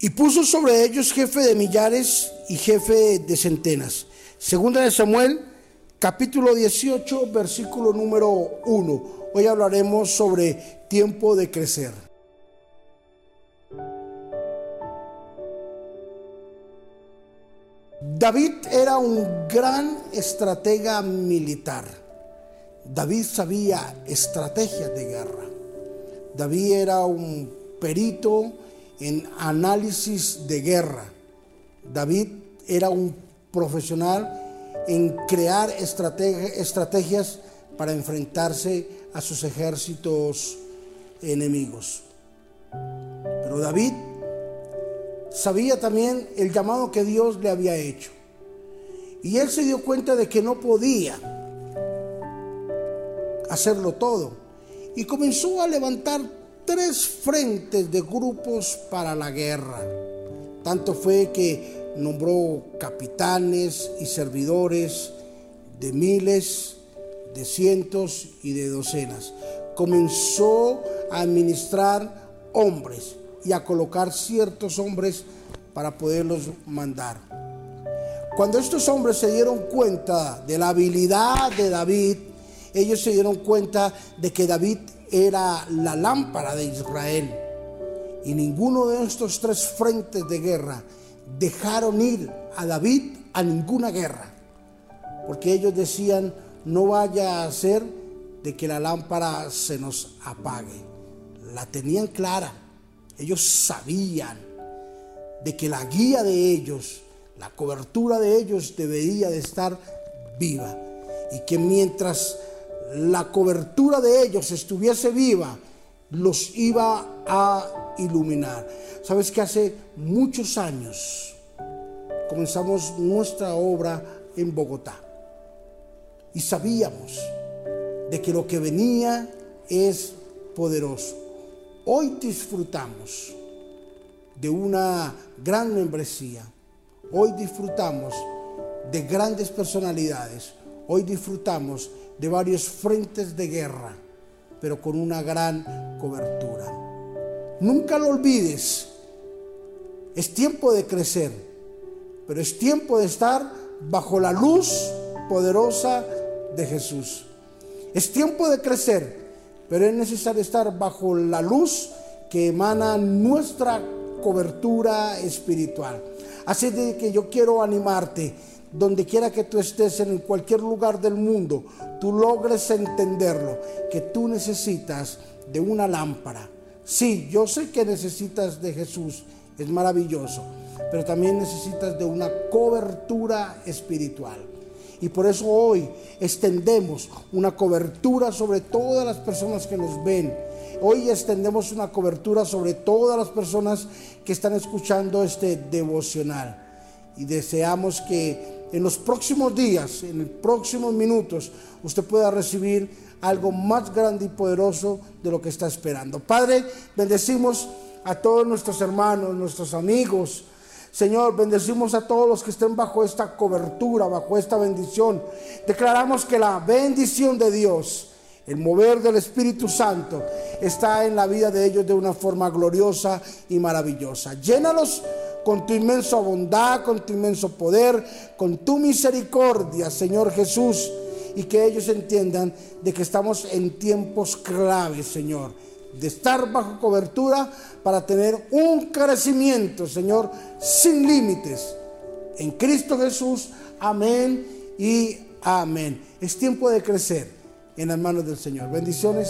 Y puso sobre ellos jefe de millares y jefe de centenas. Segunda de Samuel, capítulo 18, versículo número 1. Hoy hablaremos sobre tiempo de crecer. David era un gran estratega militar. David sabía estrategias de guerra. David era un perito en análisis de guerra. David era un profesional en crear estrategias para enfrentarse a sus ejércitos enemigos. Pero David sabía también el llamado que Dios le había hecho. Y él se dio cuenta de que no podía hacerlo todo. Y comenzó a levantar tres frentes de grupos para la guerra. Tanto fue que nombró capitanes y servidores de miles, de cientos y de docenas. Comenzó a administrar hombres y a colocar ciertos hombres para poderlos mandar. Cuando estos hombres se dieron cuenta de la habilidad de David, ellos se dieron cuenta de que David era la lámpara de Israel. Y ninguno de estos tres frentes de guerra dejaron ir a David a ninguna guerra. Porque ellos decían, no vaya a ser de que la lámpara se nos apague. La tenían clara. Ellos sabían de que la guía de ellos, la cobertura de ellos debería de estar viva. Y que mientras la cobertura de ellos estuviese viva, los iba a iluminar. Sabes que hace muchos años comenzamos nuestra obra en Bogotá y sabíamos de que lo que venía es poderoso. Hoy disfrutamos de una gran membresía. Hoy disfrutamos de grandes personalidades. Hoy disfrutamos de varios frentes de guerra, pero con una gran cobertura. Nunca lo olvides, es tiempo de crecer, pero es tiempo de estar bajo la luz poderosa de Jesús. Es tiempo de crecer, pero es necesario estar bajo la luz que emana nuestra cobertura espiritual. Así de que yo quiero animarte donde quiera que tú estés, en cualquier lugar del mundo, tú logres entenderlo, que tú necesitas de una lámpara. Sí, yo sé que necesitas de Jesús, es maravilloso, pero también necesitas de una cobertura espiritual. Y por eso hoy extendemos una cobertura sobre todas las personas que nos ven. Hoy extendemos una cobertura sobre todas las personas que están escuchando este devocional. Y deseamos que en los próximos días, en los próximos minutos, usted pueda recibir algo más grande y poderoso de lo que está esperando. Padre, bendecimos a todos nuestros hermanos, nuestros amigos. Señor, bendecimos a todos los que estén bajo esta cobertura, bajo esta bendición. Declaramos que la bendición de Dios, el mover del Espíritu Santo, está en la vida de ellos de una forma gloriosa y maravillosa. Llénalos con tu inmensa bondad, con tu inmenso poder, con tu misericordia, Señor Jesús, y que ellos entiendan de que estamos en tiempos claves, Señor, de estar bajo cobertura para tener un crecimiento, Señor, sin límites. En Cristo Jesús, amén y amén. Es tiempo de crecer en las manos del Señor. Bendiciones.